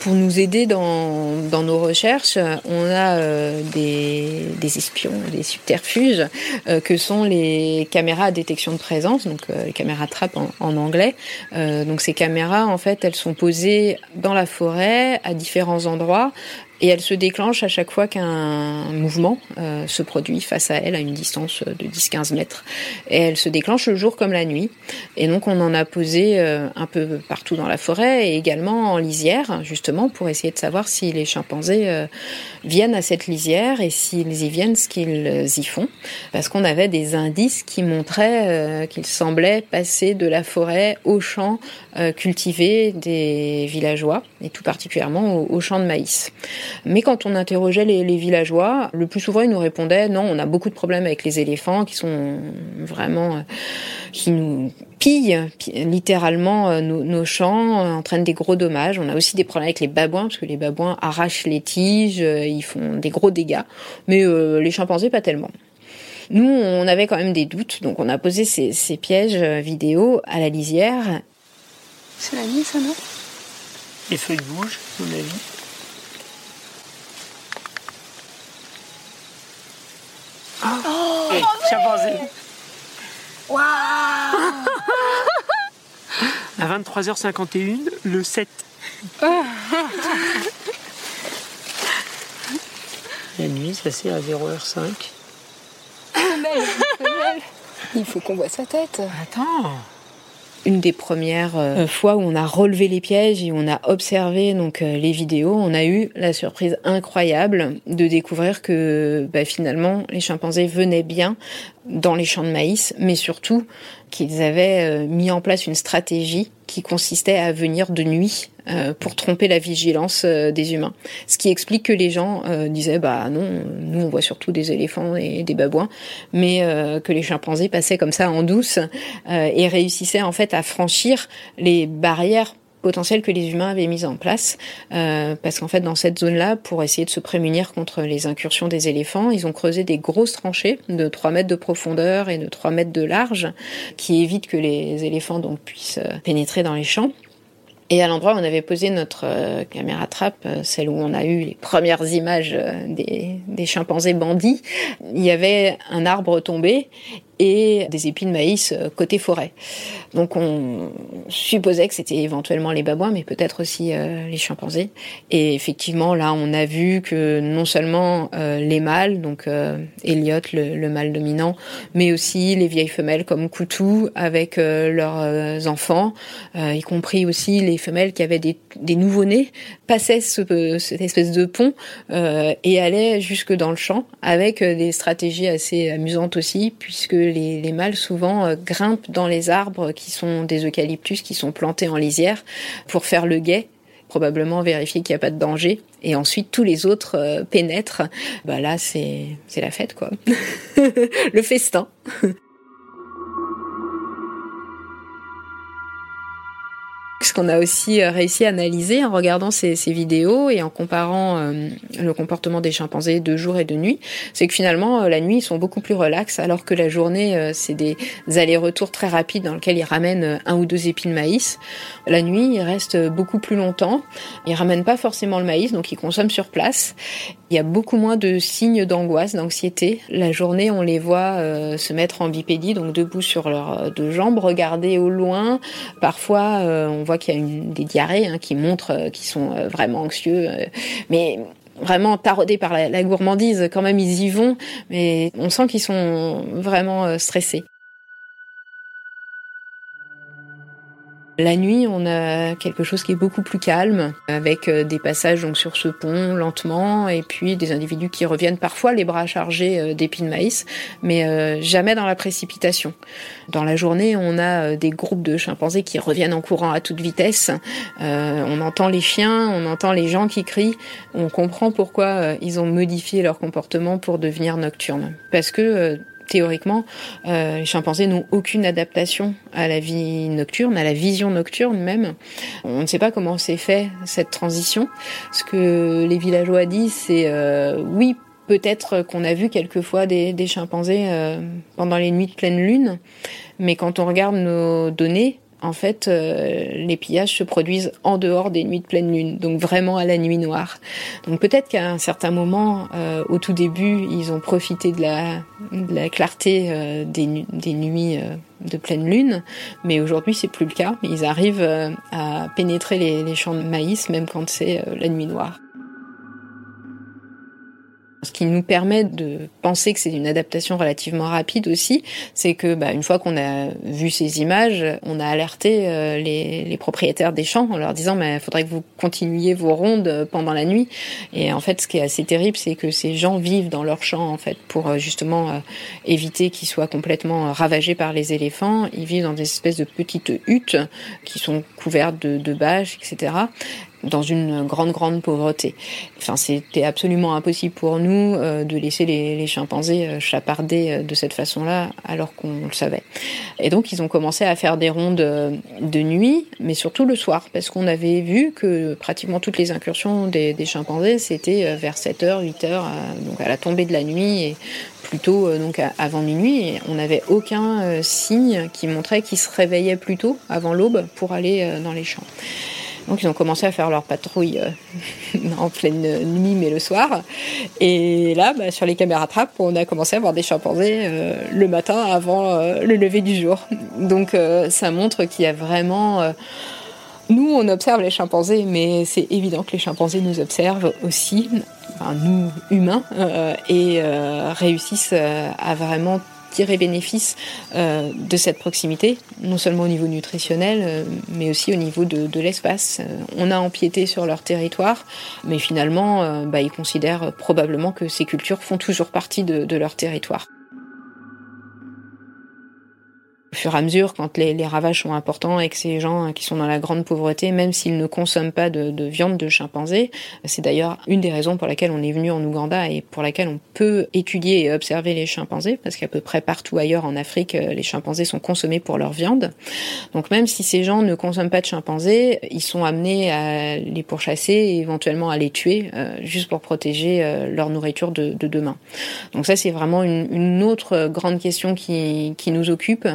Pour nous aider dans, nos recherches, on a euh, des, espions, des subterfuges, euh, que sont les caméras à détection de présence, donc euh, les caméras trap en, en anglais. donc ces caméras, en fait, elles sont posées dans la forêt à différents endroits et elle se déclenche à chaque fois qu'un mouvement euh, se produit face à elle à une distance de 10-15 mètres. Et elle se déclenche le jour comme la nuit. Et donc on en a posé euh, un peu partout dans la forêt et également en lisière, justement pour essayer de savoir si les chimpanzés euh, viennent à cette lisière et s'ils y viennent, ce qu'ils y font. Parce qu'on avait des indices qui montraient qu'ils semblaient passer de la forêt au champ cultivé des villageois. Et tout particulièrement aux, champs de maïs. Mais quand on interrogeait les, villageois, le plus souvent ils nous répondaient non, on a beaucoup de problèmes avec les éléphants qui sont vraiment qui nous pillent littéralement euh, nos, champs, euh, entraînent des gros dommages. On a aussi des problèmes avec les babouins parce que les babouins arrachent les tiges, euh, ils font des gros dégâts, mais les chimpanzés pas tellement. Nous, on avait quand même des doutes, donc on a posé ces, ces pièges vidéo à la lisière. C'est la nuit, ça, non? Les feuilles bougent, à mon avis. Oh, hey, chimpanzé Waouh À 23h51, le 7. La nuit, ça c'est à 0h05. Il faut qu'on voit sa tête. Attends une des premières euh, fois où on a relevé les pièges et on a observé donc euh, les vidéos, on a eu la surprise incroyable de découvrir que bah, finalement les chimpanzés venaient bien dans les champs de maïs, mais surtout qu'ils avaient euh, mis en place une stratégie qui consistait à venir de nuit euh, pour tromper la vigilance euh, des humains. Ce qui explique que les gens disaient bah non, nous on voit surtout des éléphants et des babouins, mais que les chimpanzés passaient comme ça en douce et réussissaient en fait à franchir les barrières potentiel que les humains avaient mis en place, euh, parce qu'en fait dans cette zone-là, pour essayer de se prémunir contre les incursions des éléphants, ils ont creusé des grosses tranchées de 3 mètres de profondeur et de 3 mètres de large, qui évitent que les éléphants donc puissent euh, pénétrer dans les champs. Et à l'endroit où on avait posé notre euh, caméra trappe, celle où on a eu les premières images des, des, chimpanzés bandits, il y avait un arbre tombé et des épis de maïs euh, côté forêt. Donc on supposait que c'était éventuellement les babouins, mais peut-être aussi euh, les chimpanzés. Et effectivement, là, on a vu que non seulement euh, les mâles, donc Elliot, le, mâle dominant, mais aussi les vieilles femelles comme Koutou avec leurs enfants, y compris aussi les femelles qui avaient des, des nouveau-nés, passaient ce, cette espèce de pont et allaient jusque dans le champ avec des stratégies assez amusantes aussi, puisque les, mâles souvent euh, grimpent dans les arbres qui sont des eucalyptus qui sont plantés en lisière pour faire le guet probablement vérifier qu'il n'y a pas de danger. Et ensuite tous les autres euh, pénètrent. Bah là c'est c'est la fête quoi. [laughs] Le festin Ce qu'on a aussi euh, réussi à analyser en regardant ces, vidéos et en comparant euh, le comportement des chimpanzés de jour et de nuit, c'est que finalement euh, la nuit ils sont beaucoup plus relax, alors que la journée c'est des allers-retours très rapides dans lesquels ils ramènent un ou deux épis de maïs. La nuit ils restent beaucoup plus longtemps, ils ramènent pas forcément le maïs, donc ils consomment sur place. Il y a beaucoup moins de signes d'angoisse, d'anxiété. La journée on les voit se mettre en bipédie, donc debout sur leurs deux jambes, regarder au loin. Parfois on qu'il y a des diarrhées hein, qui montrent euh, qu'ils sont euh, vraiment anxieux. Euh, mais vraiment taraudés par la, gourmandise, quand même ils y vont, mais on sent qu'ils sont vraiment stressés. La nuit, on a quelque chose qui est beaucoup plus calme, avec euh, des passages donc sur ce pont lentement, et puis des individus qui reviennent parfois les bras chargés euh, d'épis de maïs, mais euh, jamais dans la précipitation. Dans la journée, on a des groupes de chimpanzés qui reviennent en courant à toute vitesse. on entend les chiens, on entend les gens qui crient. On comprend pourquoi ils ont modifié leur comportement pour devenir nocturnes, parce que théoriquement, euh, les chimpanzés n'ont aucune adaptation à la vie nocturne, à la vision nocturne même. On ne sait pas comment s'est fait cette transition. Ce que les villageois disent, c'est euh, oui, peut-être qu'on a vu quelquefois des, des chimpanzés euh, pendant les nuits de pleine lune, mais quand on regarde nos données, en fait, euh, les pillages se produisent en dehors des nuits de pleine lune, donc vraiment à la nuit noire. Donc peut-être qu'à un certain moment, euh, au tout début, ils ont profité de la, de la clarté euh, des, des, nuits de pleine lune, mais aujourd'hui c'est plus le cas. Ils arrivent à pénétrer les, les champs de maïs même quand c'est la nuit noire. Ce qui nous permet de penser que c'est une adaptation relativement rapide aussi, c'est que bah, une fois qu'on a vu ces images, on a alerté euh, les, propriétaires des champs en leur disant mais il faudrait que vous continuiez vos rondes pendant la nuit. Et en fait, ce qui est assez terrible, c'est que ces gens vivent dans leurs champs en fait pour euh, justement euh, éviter qu'ils soient complètement ravagés par les éléphants. Ils vivent dans des espèces de petites huttes qui sont couvertes de bâches, etc. dans une grande grande pauvreté. Enfin, c'était absolument impossible pour nous euh, de laisser les, les chimpanzés euh, chaparder euh, de cette façon-là, alors qu'on le savait. Et donc, ils ont commencé à faire des rondes de nuit, mais surtout le soir, parce qu'on avait vu que pratiquement toutes les incursions des, des chimpanzés, c'était vers 7h, 8h, donc à la tombée de la nuit et plutôt donc avant minuit. Et on n'avait aucun signe qui montrait qu'ils se réveillaient plus tôt, avant l'aube, pour aller dans les champs. Donc ils ont commencé à faire leur patrouille euh, [laughs] en pleine nuit, mais le soir. Et là, bah, sur les caméras trappes, on a commencé à voir des chimpanzés euh, le matin avant euh, le lever du jour. Donc ça montre qu'il y a vraiment... nous, on observe les chimpanzés, mais c'est évident que les chimpanzés nous observent aussi, enfin, nous humains, et réussissent à vraiment tirer bénéfice euh, de cette proximité, non seulement au niveau nutritionnel, euh, mais aussi au niveau de, l'espace. Euh, on a empiété sur leur territoire, mais finalement, bah, ils considèrent probablement que ces cultures font toujours partie de leur territoire. Fur et à mesure, quand les, les, ravages sont importants et que ces gens qui sont dans la grande pauvreté, même s'ils ne consomment pas de, de viande de chimpanzé, c'est d'ailleurs une des raisons pour laquelle on est venu en Ouganda et pour laquelle on peut étudier et observer les chimpanzés, parce qu'à peu près partout ailleurs en Afrique, les chimpanzés sont consommés pour leur viande. Donc même si ces gens ne consomment pas de chimpanzés, ils sont amenés à les pourchasser et éventuellement à les tuer, euh, juste pour protéger euh, leur nourriture de, de, demain. Donc ça, c'est vraiment une, une, autre grande question qui, qui nous occupe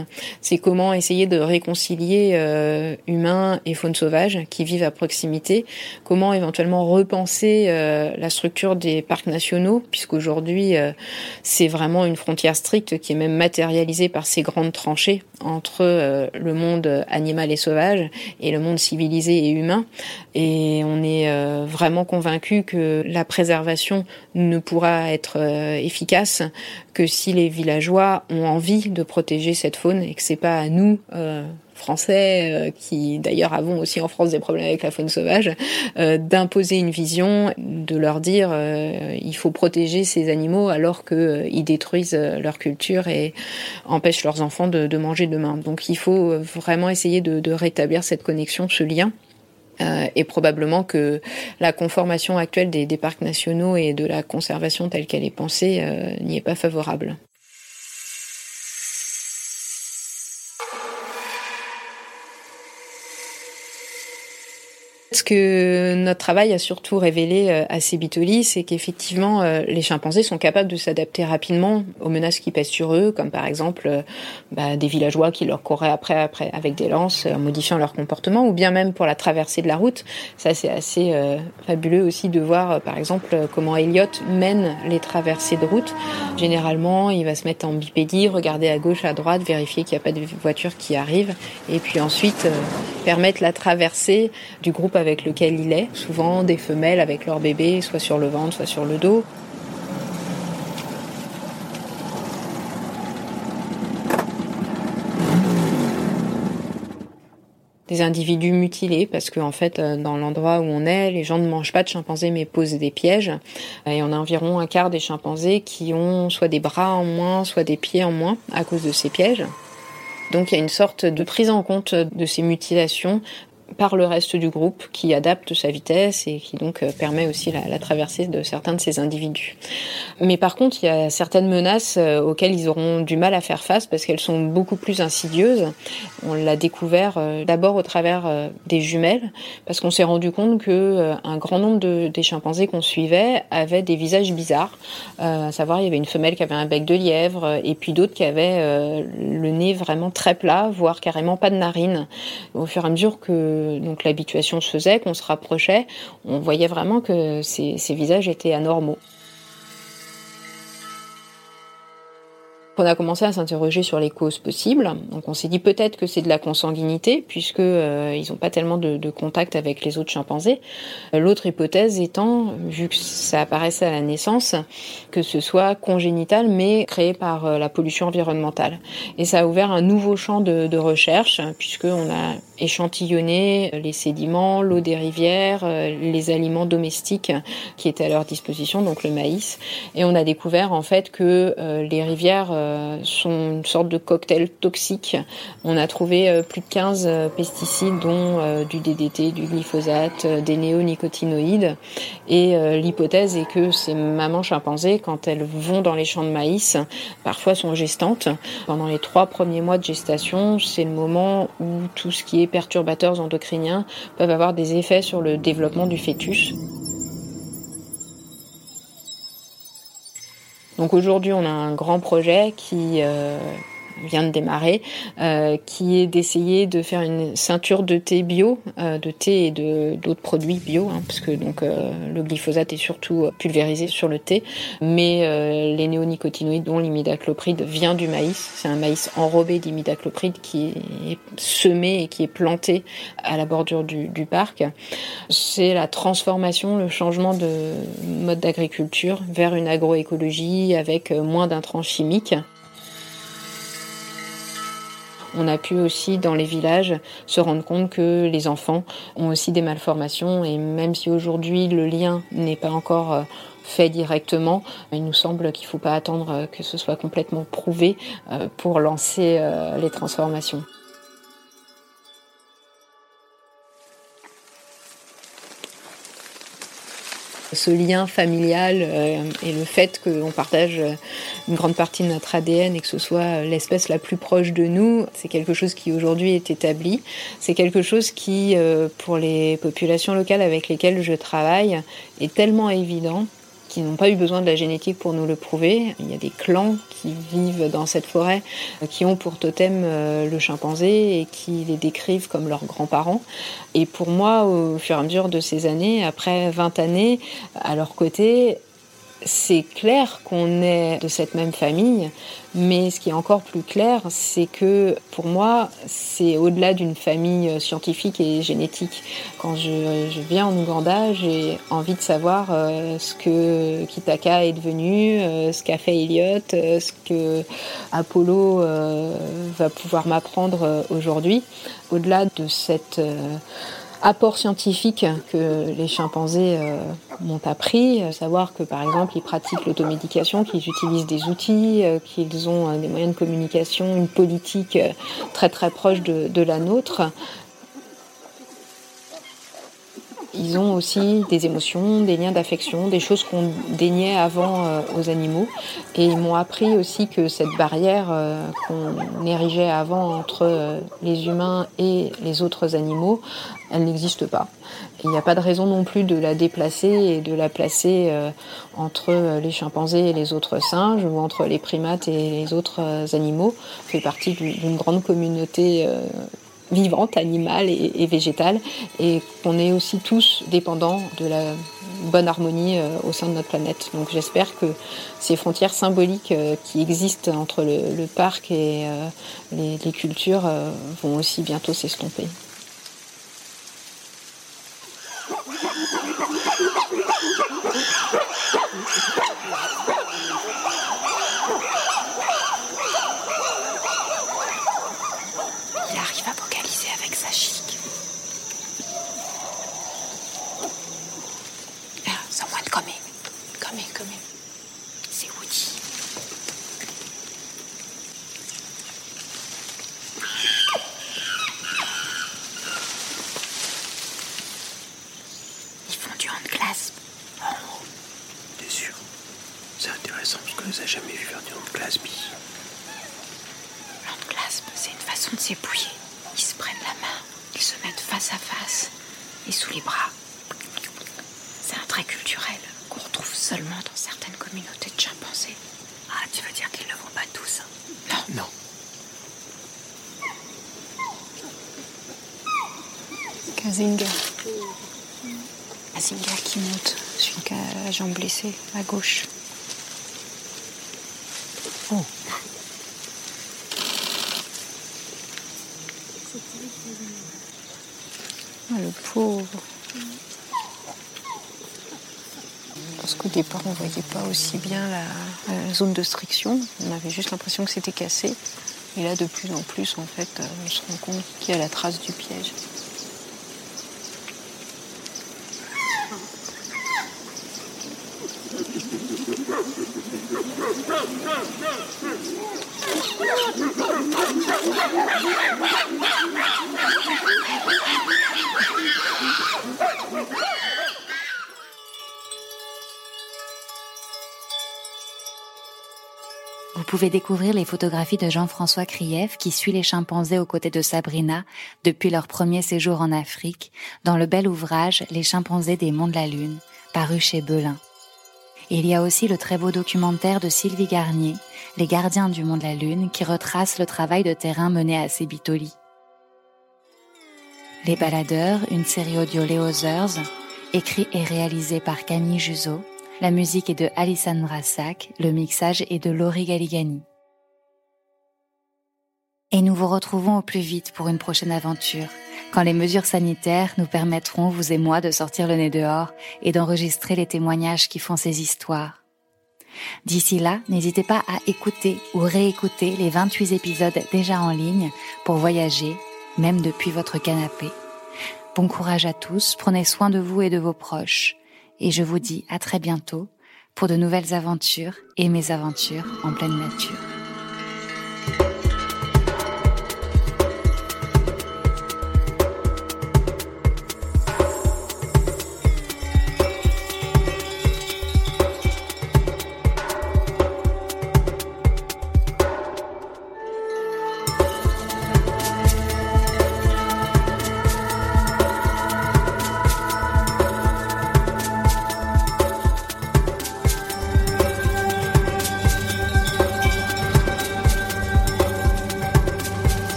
c'est comment essayer de réconcilier euh, humains et faune sauvage qui vivent à proximité, comment éventuellement repenser euh, la structure des parcs nationaux, puisqu'aujourd'hui euh, c'est vraiment une frontière stricte qui est même matérialisée par ces grandes tranchées entre euh, le monde animal et sauvage et le monde civilisé et humain. Et on est euh, vraiment convaincu que la préservation ne pourra être efficace que si les villageois ont envie de protéger cette faune et que c'est pas à nous euh, français, euh, qui d'ailleurs avons aussi en France des problèmes avec la faune sauvage, euh, d'imposer une vision, de leur dire euh, il faut protéger ces animaux alors qu'ils détruisent leur culture et empêchent leurs enfants de, manger demain. Donc il faut vraiment essayer de, rétablir cette connexion, ce lien. Euh, et probablement que la conformation actuelle des, des, parcs nationaux et de la conservation telle qu'elle est pensée n'y est pas favorable. Ce que notre travail a surtout révélé euh, à Sébitoli, c'est qu'effectivement, euh, les chimpanzés sont capables de s'adapter rapidement aux menaces qui pèsent sur eux, comme par exemple euh, bah, des villageois qui leur couraient après, après avec des lances, en modifiant leur comportement, ou bien même pour la traversée de la route. Ça, c'est assez euh, fabuleux aussi de voir, par exemple, comment Elliot mène les traversées de route. Généralement, il va se mettre en bipédie, regarder à gauche, à droite, vérifier qu'il n'y a pas de voiture qui arrive, et puis ensuite permettre la traversée du groupe lequel il est, souvent des femelles avec leur bébé, soit sur le ventre, soit sur le dos. des individus mutilés parce que en fait dans l'endroit où on est les gens ne mangent pas de chimpanzés mais posent des pièges et on a environ un quart des chimpanzés qui ont soit des bras en moins soit des pieds en moins à cause de ces pièges donc il y a une sorte de prise en compte de ces mutilations par le reste du groupe qui adapte sa vitesse et qui donc euh, permet aussi la, traversée de certains de ces individus. Mais par contre, il y a certaines menaces euh, auxquelles ils auront du mal à faire face parce qu'elles sont beaucoup plus insidieuses. On l'a découvert euh, d'abord au travers des jumelles parce qu'on s'est rendu compte que un grand nombre de, des chimpanzés qu'on suivait avaient des visages bizarres. à savoir, il y avait une femelle qui avait un bec de lièvre et puis d'autres qui avaient le nez vraiment très plat, voire carrément pas de narine. Au fur et à mesure que donc l'habituation se faisait, qu'on se rapprochait, on voyait vraiment que ces, ces visages étaient anormaux. On a commencé à s'interroger sur les causes possibles. Donc on s'est dit peut-être que c'est de la consanguinité puisque euh, ils n'ont pas tellement de, de, contact avec les autres chimpanzés. L'autre hypothèse étant, vu que ça apparaissait à la naissance, que ce soit congénital mais créé par euh, la pollution environnementale. Et ça a ouvert un nouveau champ de, de recherche puisque on a échantillonné les sédiments, l'eau des rivières, euh, les aliments domestiques qui étaient à leur disposition, donc le maïs, et on a découvert en fait que euh, les rivières euh, sont une sorte de cocktail toxique. On a trouvé euh, plus de 15 pesticides, dont du DDT, du glyphosate, des néonicotinoïdes. Et l'hypothèse est que ces mamans chimpanzés, quand elles vont dans les champs de maïs, parfois sont gestantes. Pendant les trois premiers mois de gestation, c'est le moment où tout ce qui est perturbateurs endocriniens peuvent avoir des effets sur le développement du fœtus. Donc aujourd'hui, on a un grand projet qui euh, vient de démarrer, euh, qui est d'essayer de faire une ceinture de thé bio, euh, de thé et de d'autres produits bio, hein, parce que donc euh, le glyphosate est surtout pulvérisé sur le thé, mais les néonicotinoïdes, dont l'imidaclopride, vient du maïs. C'est un maïs enrobé d'imidaclopride qui est semé et qui est planté à la bordure du, du parc. C'est la transformation, le changement de mode d'agriculture vers une agroécologie avec moins d'intrants chimiques. On a pu aussi dans les villages se rendre compte que les enfants ont aussi des malformations et même si aujourd'hui le lien n'est pas encore euh, fait directement. Il nous semble qu'il ne faut pas attendre euh, que ce soit complètement prouvé euh, pour lancer les transformations. Ce lien familial euh, et le fait qu'on partage euh, une grande partie de notre ADN et que ce soit l'espèce la plus proche de nous, c'est quelque chose qui aujourd'hui est établi. C'est quelque chose qui, euh, pour les populations locales avec lesquelles je travaille, est tellement évident qui n'ont pas eu besoin de la génétique pour nous le prouver. Il y a des clans qui vivent dans cette forêt, qui ont pour totem euh, le chimpanzé et qui les décrivent comme leurs grands-parents. Et pour moi, au fur et à mesure de ces années, après 20 années, à leur côté, c'est clair qu'on est de cette même famille, mais ce qui est encore plus clair, c'est que pour moi, c'est au-delà d'une famille scientifique et génétique. Quand je, viens en Ouganda, j'ai envie de savoir euh, ce que Kitaka est devenu, euh, ce qu'a fait Elliot, euh, ce que Apollo va pouvoir m'apprendre aujourd'hui. Au-delà de cette apport scientifique que les chimpanzés euh, m'ont appris, euh, savoir que par exemple ils pratiquent l'automédication, qu'ils utilisent des outils, euh, qu'ils ont des moyens de communication, une politique très très proche de la nôtre, ils ont aussi des émotions, des liens d'affection, des choses qu'on déniait avant euh, aux animaux. Et ils m'ont appris aussi que cette barrière euh, qu'on érigeait avant entre euh, les humains et les autres animaux, elle n'existe pas. Il n'y a pas de raison non plus de la déplacer et de la placer entre les chimpanzés et les autres singes ou entre les primates et les autres animaux. Ça fait partie d'une grande communauté vivante, animale et, végétale, et qu'on est aussi tous dépendants de la bonne harmonie euh, au sein de notre planète. Donc j'espère que ces frontières symboliques euh, qui existent entre le, parc et euh, les, cultures vont aussi bientôt s'estomper. Kazinga. Kazinga qui monte, celui qui a la jambe blessée à gauche. Oh. Ah, le pauvre. Parce qu'au départ, on ne voyait pas aussi bien la, zone de striction. On avait juste l'impression que c'était cassé. Et là, de plus en plus, en fait, on se rend compte qu'il y a la trace du piège. Pouvez découvrir les photographies de Jean-François Krief qui suit les chimpanzés aux côtés de Sabrina depuis leur premier séjour en Afrique dans le bel ouvrage Les chimpanzés des monts de la Lune, paru chez Belin. il y a aussi le très beau documentaire de Sylvie Garnier, Les gardiens du mont de la Lune, qui retrace le travail de terrain mené à Sébitoli. Les baladeurs, une série audio Léo écrit et réalisée par Camille Juzo, la musique est de Alessandra Sack, le mixage est de Laurie Galigani. Et nous vous retrouvons au plus vite pour une prochaine aventure, quand les mesures sanitaires nous permettront, vous et moi, de sortir le nez dehors et d'enregistrer les témoignages qui font ces histoires. D'ici là, n'hésitez pas à écouter ou réécouter les 28 épisodes déjà en ligne pour voyager, même depuis votre canapé. Bon courage à tous, prenez soin de vous et de vos proches et je vous dis à très bientôt pour de nouvelles aventures et mes aventures en pleine nature.